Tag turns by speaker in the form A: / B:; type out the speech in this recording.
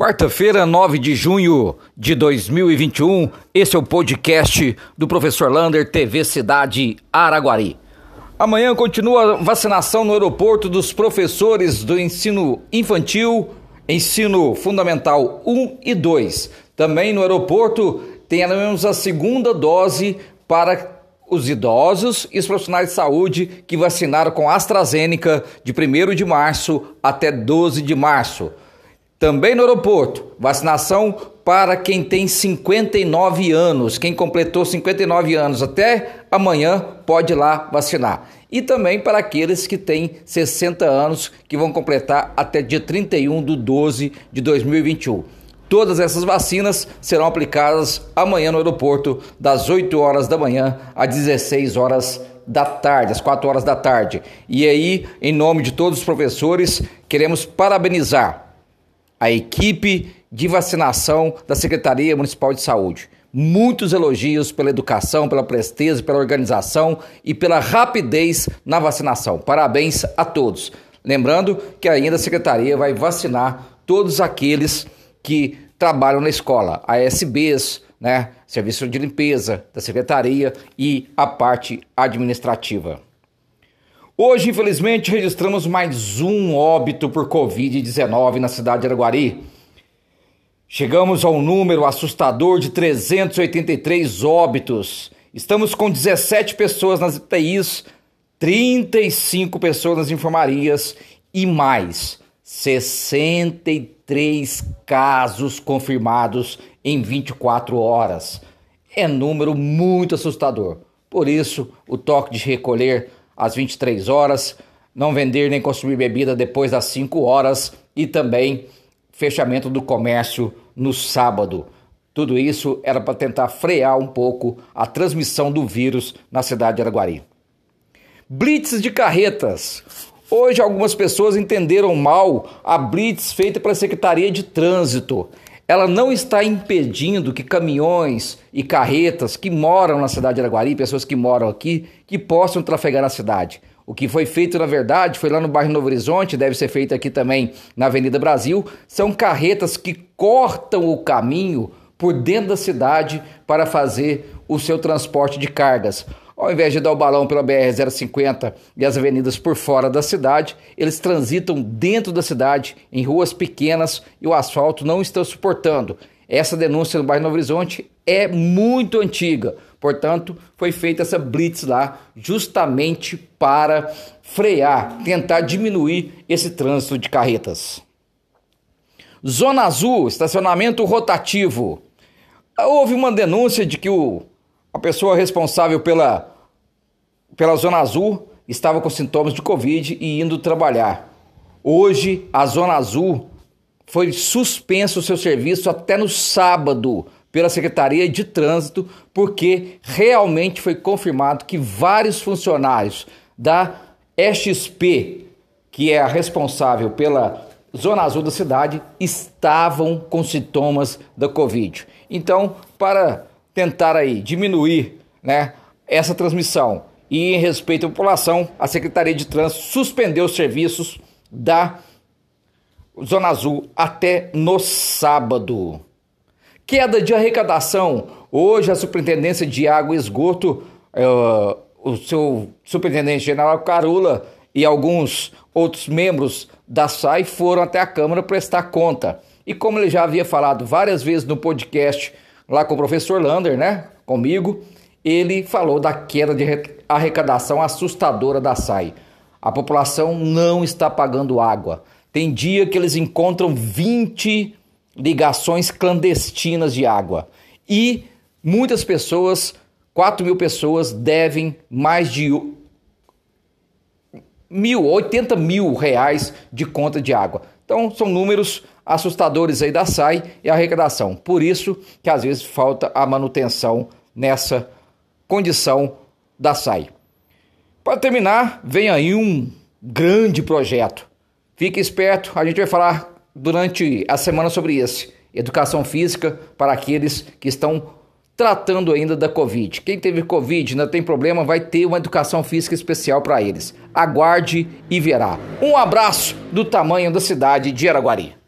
A: Quarta-feira, 9 de junho de 2021, esse é o podcast do professor Lander, TV Cidade Araguari. Amanhã continua a vacinação no aeroporto dos professores do ensino infantil, ensino fundamental 1 e 2. Também no aeroporto teremos a segunda dose para os idosos e os profissionais de saúde que vacinaram com AstraZeneca de 1 de março até 12 de março. Também no aeroporto, vacinação para quem tem 59 anos. Quem completou 59 anos até amanhã pode ir lá vacinar. E também para aqueles que têm 60 anos, que vão completar até dia 31 de 12 de 2021. Todas essas vacinas serão aplicadas amanhã no aeroporto, das 8 horas da manhã às 16 horas da tarde, às 4 horas da tarde. E aí, em nome de todos os professores, queremos parabenizar a equipe de vacinação da Secretaria Municipal de Saúde. Muitos elogios pela educação, pela presteza, pela organização e pela rapidez na vacinação. Parabéns a todos. Lembrando que ainda a Secretaria vai vacinar todos aqueles que trabalham na escola, ASBs, né, Serviço de Limpeza da Secretaria e a parte administrativa. Hoje, infelizmente, registramos mais um óbito por Covid-19 na cidade de Araguari. Chegamos ao número assustador de 383 óbitos. Estamos com 17 pessoas nas UTIs, 35 pessoas nas enfermarias e mais 63 casos confirmados em 24 horas. É número muito assustador. Por isso, o toque de recolher às 23 horas, não vender nem consumir bebida depois das 5 horas e também fechamento do comércio no sábado. Tudo isso era para tentar frear um pouco a transmissão do vírus na cidade de Araguari. Blitz de carretas. Hoje algumas pessoas entenderam mal a blitz feita pela Secretaria de Trânsito. Ela não está impedindo que caminhões e carretas que moram na cidade de Araguari, pessoas que moram aqui, que possam trafegar na cidade. O que foi feito, na verdade, foi lá no bairro Novo Horizonte, deve ser feito aqui também na Avenida Brasil, são carretas que cortam o caminho por dentro da cidade para fazer o seu transporte de cargas. Ao invés de dar o balão pela BR-050 e as avenidas por fora da cidade, eles transitam dentro da cidade, em ruas pequenas, e o asfalto não está suportando. Essa denúncia no bairro Novo Horizonte é muito antiga. Portanto, foi feita essa blitz lá justamente para frear, tentar diminuir esse trânsito de carretas. Zona Azul, estacionamento rotativo. Houve uma denúncia de que o a pessoa responsável pela, pela Zona Azul estava com sintomas de Covid e indo trabalhar. Hoje, a Zona Azul foi suspenso o seu serviço até no sábado pela Secretaria de Trânsito, porque realmente foi confirmado que vários funcionários da XP, que é a responsável pela Zona Azul da cidade, estavam com sintomas da Covid. Então, para tentar aí diminuir né, essa transmissão e em respeito à população, a Secretaria de Trânsito suspendeu os serviços da Zona Azul até no sábado. Queda de arrecadação. Hoje a Superintendência de Água e Esgoto, uh, o seu Superintendente General Carula e alguns outros membros da SAI foram até a Câmara prestar conta. E como ele já havia falado várias vezes no podcast lá com o professor Lander, né? Comigo, ele falou da queda de arrecadação assustadora da SAI. A população não está pagando água. Tem dia que eles encontram 20 ligações clandestinas de água. E muitas pessoas, 4 mil pessoas, devem mais de mil, 80 mil reais de conta de água. Então, são números assustadores aí da SAI e a arrecadação. Por isso que às vezes falta a manutenção nessa condição da SAI. Para terminar, vem aí um grande projeto. Fique esperto, a gente vai falar durante a semana sobre esse. Educação física para aqueles que estão tratando ainda da Covid. Quem teve Covid ainda tem problema, vai ter uma educação física especial para eles. Aguarde e verá. Um abraço do tamanho da cidade de Araguari.